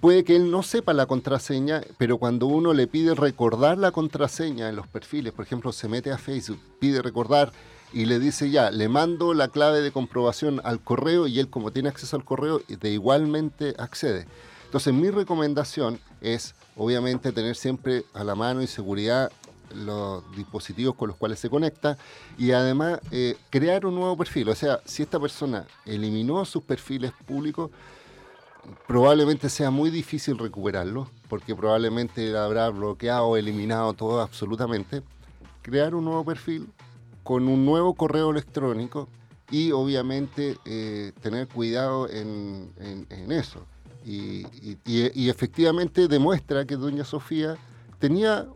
S3: puede que él no sepa la contraseña, pero cuando uno le pide recordar la contraseña en los perfiles, por ejemplo, se mete a Facebook, pide recordar y le dice ya, le mando la clave de comprobación al correo y él como tiene acceso al correo, de igualmente accede. Entonces mi recomendación es obviamente tener siempre a la mano y seguridad los dispositivos con los cuales se conecta y además eh, crear un nuevo perfil. O sea, si esta persona eliminó sus perfiles públicos, probablemente sea muy difícil recuperarlo, porque probablemente habrá bloqueado, eliminado todo absolutamente. Crear un nuevo perfil con un nuevo correo electrónico y obviamente eh, tener cuidado en, eso. Y efectivamente demuestra que doña Sofía tenía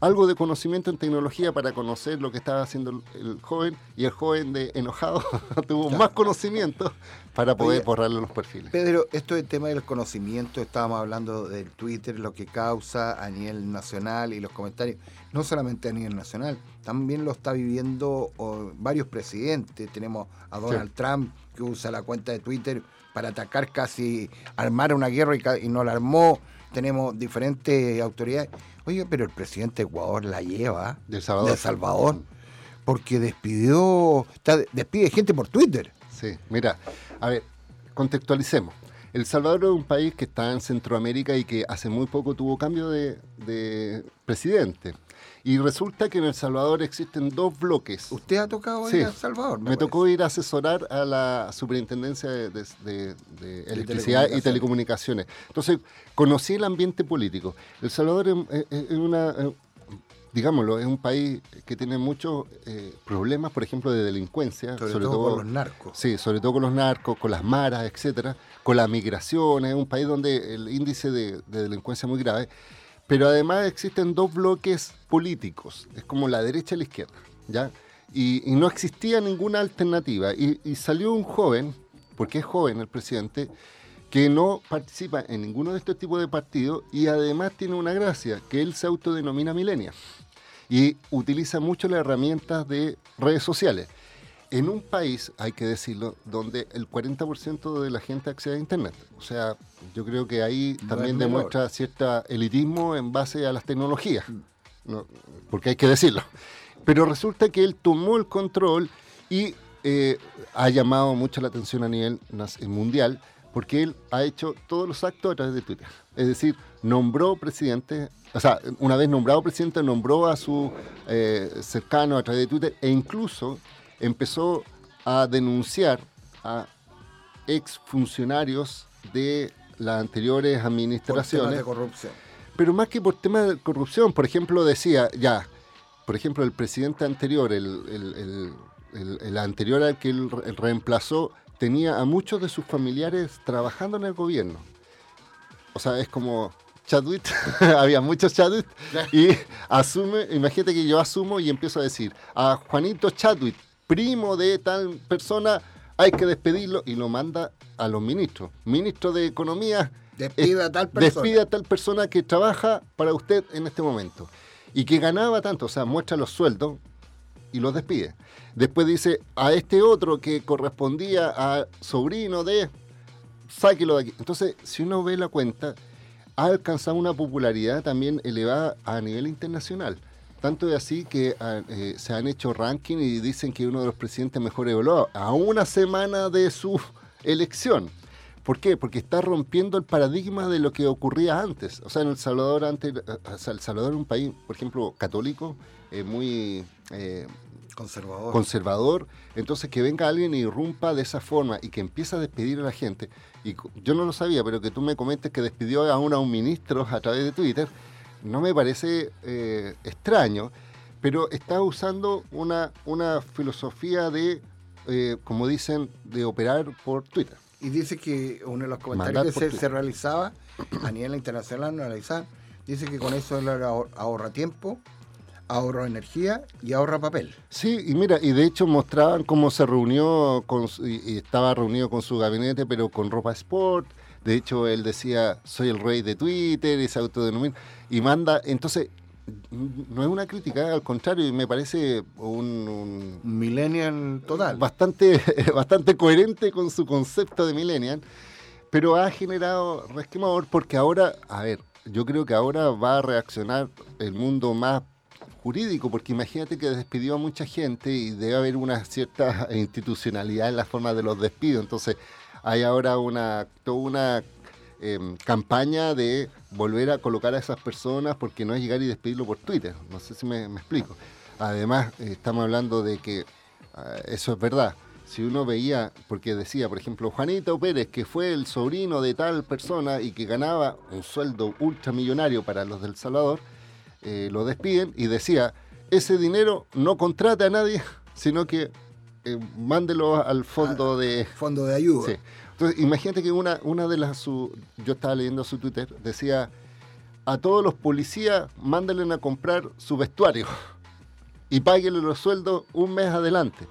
S3: algo de conocimiento en tecnología para conocer lo que estaba haciendo el, el joven y el joven de enojado *laughs* tuvo más conocimiento para poder
S4: Oye,
S3: borrarle los perfiles.
S4: Pedro, esto del tema del conocimiento, estábamos hablando del Twitter, lo que causa a nivel nacional y los comentarios, no solamente a nivel nacional, también lo está viviendo oh, varios presidentes. Tenemos a Donald Trump que usa la cuenta de Twitter para atacar casi, armar una guerra y, y no la armó. Tenemos diferentes autoridades. Oiga, pero el presidente de Ecuador la lleva
S3: De Salvador.
S4: de Salvador porque despidió, despide gente por Twitter.
S3: Sí, mira, a ver, contextualicemos. El Salvador es un país que está en Centroamérica y que hace muy poco tuvo cambio de, de presidente. Y resulta que en El Salvador existen dos bloques.
S4: ¿Usted ha tocado ir a El Salvador?
S3: Me tocó ir a asesorar a la Superintendencia de, de- de- de Electricidad y
S4: Telecomunicaciones.
S3: Entonces, conocí el ambiente político. El Salvador es, es- es una, eh, digámoslo, es un país que tiene muchos eh, problemas, por ejemplo, de delincuencia.
S4: Sobre todo con los narcos.
S3: Sí, sobre todo con los narcos, con las maras, etcétera, con la migración. Es un país donde el índice de, de delincuencia es muy grave. Pero además existen dos bloques políticos, es como la derecha y la izquierda, ¿ya? Y, y no existía ninguna alternativa. Y, y salió un joven, porque es joven el presidente, que no participa en ninguno de estos tipos de partidos y además tiene una gracia, que él se autodenomina milenia y utiliza mucho las herramientas de redes sociales. En un país, hay que decirlo, donde el 40% de la gente accede a Internet. O sea, yo creo que ahí también demuestra cierto elitismo en base a las tecnologías, ¿no? porque hay que decirlo. Pero resulta que él tomó el control y eh, ha llamado mucho la atención a nivel nas- mundial porque él ha hecho todos los actos a través de Twitter. Es decir, nombró presidente, o sea, una vez nombrado presidente, nombró a su eh, cercano a través de Twitter e incluso empezó a denunciar a exfuncionarios de las anteriores
S4: Por
S3: administraciones.
S4: temas de corrupción.
S3: Pero más que por temas de corrupción, por ejemplo, decía, ya, por ejemplo, el presidente anterior, el, el- el- el- anterior al que él re- reemplazó, tenía a muchos de sus familiares trabajando en el gobierno. O sea, es como Chadwick, *laughs* había muchos Chadwick, y asume, imagínate que yo asumo y empiezo a decir, a Juanito Chadwick, primo de tal persona, hay que despedirlo, y lo manda a los ministros. Ministro de Economía,
S4: Despida a tal persona.
S3: Despida a tal persona que trabaja para usted en este momento y que ganaba tanto, o sea, muestra los sueldos y los despide. Después dice a este otro que correspondía a sobrino de, sáquelo de aquí. Entonces, si uno ve la cuenta, ha alcanzado una popularidad también elevada a nivel internacional. Tanto es así que ah, eh, se han hecho ranking y dicen que uno de los presidentes mejor evaluados, a una semana de su elección. ¿Por qué? Porque está rompiendo el paradigma de lo que ocurría antes. O sea, en El Salvador antes, eh, El Salvador es un país, por ejemplo, católico, eh, muy eh,
S4: Conservador.
S3: conservador. Entonces que venga alguien y irrumpa de esa forma y que empiece a despedir a la gente. Y yo no lo sabía, pero que tú me comentes que despidió aún a un ministro a través de Twitter, no me parece eh, extraño, pero está usando una, una filosofía de, eh, como dicen, de operar por Twitter.
S4: Y dice que uno de los comentarios que se, realizaba a nivel internacional, no dice que con eso él ahor- ahorra tiempo, ahorra energía y ahorra papel.
S3: Sí, y mira, y de hecho mostraban cómo se reunió con y estaba reunido con su gabinete, pero con ropa sport. De hecho, él decía, soy el rey de Twitter, y se autodenomina, y manda, entonces, no es una crítica, al contrario, me parece un, un-
S4: Millennial total.
S3: bastante, *laughs* bastante coherente con su concepto de millennial, pero ha generado resquemador porque ahora, a ver, yo creo que ahora va a reaccionar el mundo más jurídico, porque imagínate que despidió a mucha gente y debe haber una cierta *laughs* institucionalidad en la forma de los despidos, entonces hay ahora una, toda una em, campaña de volver a colocar a esas personas porque no es llegar y despedirlo por Twitter, no sé si me, explico. Además, eh, estamos hablando de que ah, eso es verdad. Si uno veía, porque decía, por ejemplo, Juanito Pérez, que fue el sobrino de tal persona y que ganaba un sueldo ultramillonario para los del Salvador, eh, lo despiden y decía, ese dinero no contrate a nadie, *laughs* sino que eh, mándelo al fondo de...
S4: Fondo de ayuda.
S3: Sí. Entonces, imagínate que una, una de las... Su, yo estaba leyendo su Twitter, decía, a todos los policías, mándenle a comprar su vestuario y páguenle los sueldos un mes adelante.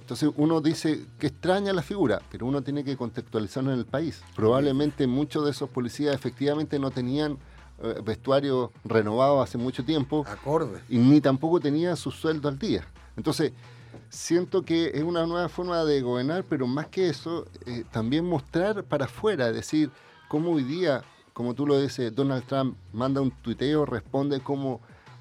S3: Entonces uno dice que extraña la figura, pero uno tiene que contextualizarlo en el país. Probablemente muchos de esos policías efectivamente no tenían eh, vestuario renovado hace mucho tiempo
S4: Acorde.
S3: y ni tampoco tenían su sueldo al día. Entonces, siento que es una nueva forma de gobernar, pero más que eso, eh, también mostrar para afuera, decir, cómo hoy día, como tú lo dices, Donald Trump manda un tuiteo, responde como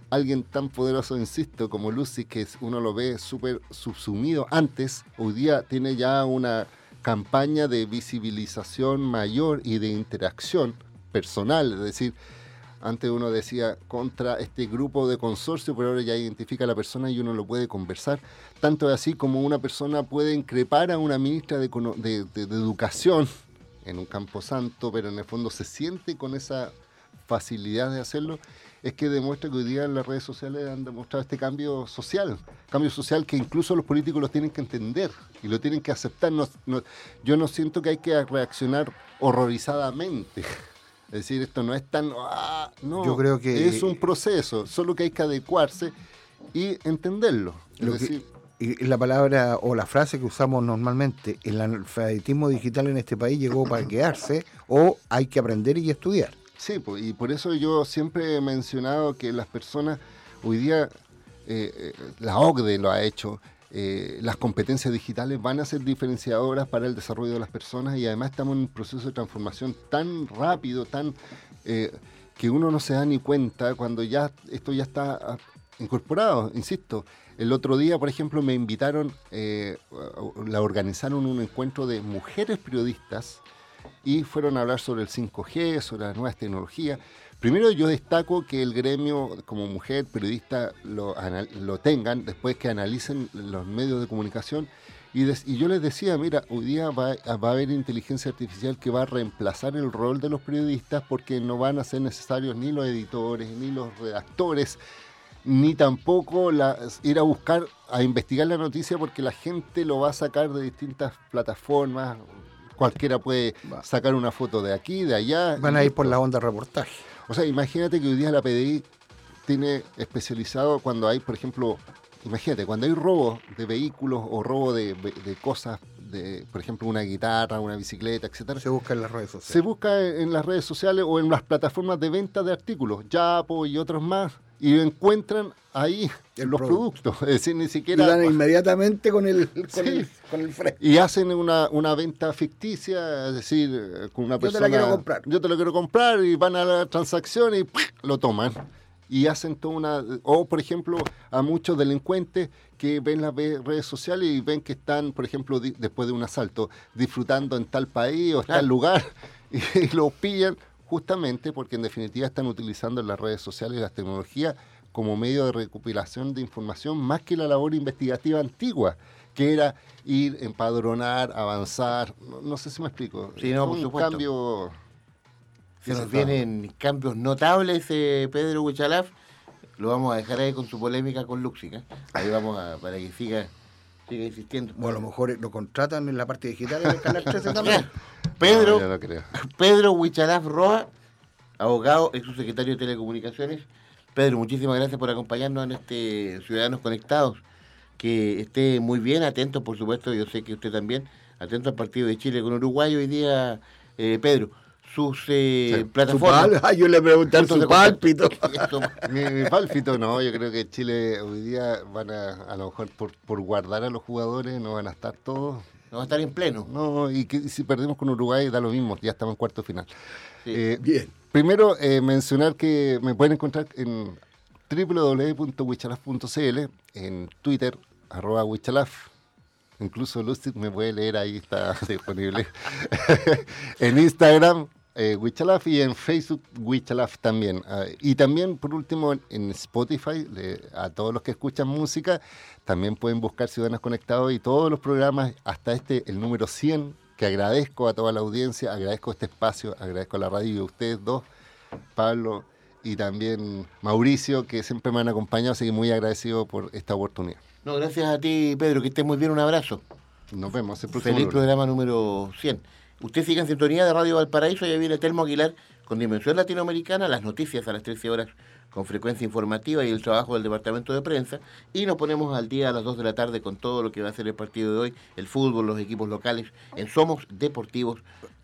S3: alguien tan poderoso, insisto, como Lucy, que uno lo ve súper subsumido. Antes, hoy día tiene ya una campaña de visibilización mayor y de interacción personal, es decir, antes uno decía contra este grupo de consorcio, pero ahora ya identifica a la persona y uno lo puede conversar. Tanto así como una persona puede increpar a una ministra de, de- Educación en un campo santo, pero en el fondo se siente con esa facilidad de hacerlo, es que demuestra que hoy día en las redes sociales han demostrado este cambio social, cambio social que incluso los políticos lo tienen que entender y lo tienen que aceptar. Yo no siento que hay que reaccionar horrorizadamente. Es decir, esto no es tan... ah, no,
S4: Yo creo que-
S3: Es un proceso, solo que hay que adecuarse y entenderlo. Es
S4: Lo que-
S3: decir,
S4: y la palabra o la frase que usamos normalmente, el analfabetismo digital en este país llegó para *coughs* quedarse o hay que aprender y estudiar.
S3: Sí, y por eso yo siempre he mencionado que las personas, hoy día, eh, eh, la OCDE lo ha hecho, eh, las competencias digitales van a ser diferenciadoras para el desarrollo de las personas y además estamos en un proceso de transformación tan rápido, tan eh, que uno no se da ni cuenta cuando ya esto ya está ah, incorporado, insisto. El otro día, por ejemplo, me invitaron, eh, la organizaron un encuentro de mujeres periodistas y fueron a hablar sobre el 5G, sobre las nuevas tecnologías. Primero yo destaco que el gremio como mujer periodista lo, lo tengan, después que analicen los medios de comunicación. Y, des- y yo les decía, mira, hoy día va, va a haber inteligencia artificial que va a reemplazar el rol de los periodistas porque no van a ser necesarios ni los editores, ni los redactores, ni tampoco la- ir a buscar, a investigar la noticia porque la gente lo va a sacar de distintas plataformas. Cualquiera puede
S4: Va.
S3: sacar una foto de aquí, de allá.
S4: Van a ir por la onda reportaje.
S3: O sea, imagínate que hoy día la PDI tiene especializado cuando hay, por ejemplo, imagínate, cuando hay robo de vehículos o robo de, de cosas, de, por ejemplo, una guitarra, una bicicleta, etcétera,
S4: Se busca en las redes
S3: se
S4: sociales.
S3: busca en las redes sociales o en las plataformas de venta de artículos, Yapo y otros más, y encuentran ahí
S4: El
S3: los
S4: producto.
S3: productos. Es decir, ni
S4: Y
S3: siquiera...
S4: dan *laughs* inmediatamente con el, con
S3: Sí.
S4: el, con el fresco.
S3: Y hacen una, una venta ficticia, es decir, eh, con una
S4: Yo te la
S3: persona...
S4: quiero comprar.
S3: Yo te lo quiero comprar y van a la transacción y ¡pum! lo toman. y hacen toda una... O, por ejemplo, a muchos delincuentes que ven las redes sociales y ven que están, por ejemplo, di- después de un asalto, disfrutando en tal país o tal lugar *laughs* y, los pillan justamente porque en definitiva están utilizando las redes sociales y las tecnologías como medio de recopilación de información más que la labor investigativa antigua que era ir, empadronar, avanzar. No, no sé si me explico.
S2: Sí, no, por
S3: un cambio...
S2: Se nos vienen cambios notables, eh, Pedro Huichalaf. Lo vamos a dejar ahí con su polémica con Luxica. Ahí vamos a, para que siga, siga insistiendo.
S4: Bueno, a lo mejor lo contratan en la parte digital del Canal 13 *laughs* también.
S2: Pedro,
S3: No, yo no creo.
S2: Pedro Huichalaf Roa, abogado, ex subsecretario de Telecomunicaciones. Pedro, muchísimas gracias por acompañarnos en este Ciudadanos Conectados. Que esté muy bien, atento, por supuesto, yo sé que usted también, atento al partido de Chile con Uruguay hoy día, eh, Pedro. Sus eh,
S3: Sí.
S2: plataformas.
S4: Su pal- Ah, *laughs* yo le pregunté su pálpito. *laughs*
S3: Mi, mi pálpito no, yo creo que Chile hoy día van a, a lo mejor por, por guardar a los jugadores, no van a estar todos.
S2: No va a estar en pleno.
S3: No, y que si perdemos con Uruguay da lo mismo, ya estamos en cuarto final.
S2: Sí.
S3: Eh,
S4: Bien.
S3: Primero, eh, mencionar que me pueden encontrar en www.wichalaf.cl, en Twitter, arroba wichalaf. Incluso Lucy me puede leer, ahí está *laughs* disponible. en Instagram, eh, Wichalaf, y en Facebook, Wichalaf también. Ah, y también, por último, en, en Spotify, le- a todos los que escuchan música, también pueden buscar Ciudadanos Conectados y todos los programas, hasta este, el número 100, que agradezco a toda la audiencia, agradezco este espacio, agradezco a la radio y a ustedes dos, Pablo y también Mauricio, que siempre me han acompañado, así que muy agradecido por esta oportunidad.
S2: No, gracias a ti, Pedro, que estés muy bien, un abrazo.
S3: Nos vemos el próximo
S2: Feliz programa número 100. Usted sigue en sintonía de Radio Valparaíso, ya viene Telmo Aguilar con Dimensión Latinoamericana, las noticias a las 13 horas con frecuencia informativa y el trabajo del Departamento de Prensa. Y nos ponemos al día a las 2 de la tarde con todo lo que va a ser el partido de hoy, el fútbol, los equipos locales, en Somos Deportivos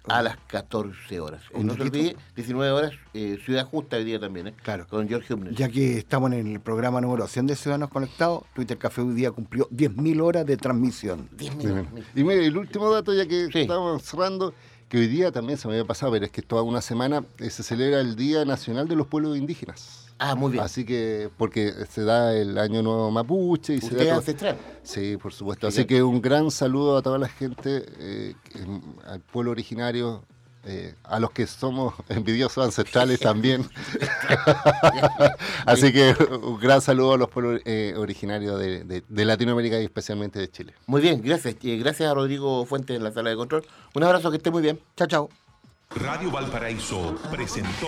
S2: a las 14 horas. No se olvide, 19 horas, eh, Ciudad Justa hoy día también, ¿eh?
S4: Claro.
S2: Con George Hubner.
S4: Ya que estamos en el programa número 100 de Ciudadanos Conectados, Twitter Café hoy día cumplió 10.000 horas de transmisión.
S2: 10
S3: Bien.
S2: minutos.
S3: Y mire, el último dato, ya que
S2: Sí.
S3: estamos cerrando, que hoy día también se me había pasado, pero es que toda una semana eh, se celebra el Día Nacional de los Pueblos Indígenas.
S2: Ah, muy bien.
S3: Así que, porque se da el Año Nuevo Mapuche y se da
S2: es
S3: todo-
S2: ancestral.
S3: Sí, por supuesto.
S2: Sí,
S3: Así que un gran saludo a toda la gente, eh, que- al pueblo originario, eh, a los que somos *laughs* envidiosos ancestrales también. *laughs* Así que un gran saludo a los pueblos eh, originarios de, de- de Latinoamérica y especialmente de Chile.
S2: Muy bien, gracias. Eh, gracias a Rodrigo Fuentes en la sala de control. Un abrazo, que esté muy bien.
S4: Chao, chao.
S1: Radio Valparaíso presentó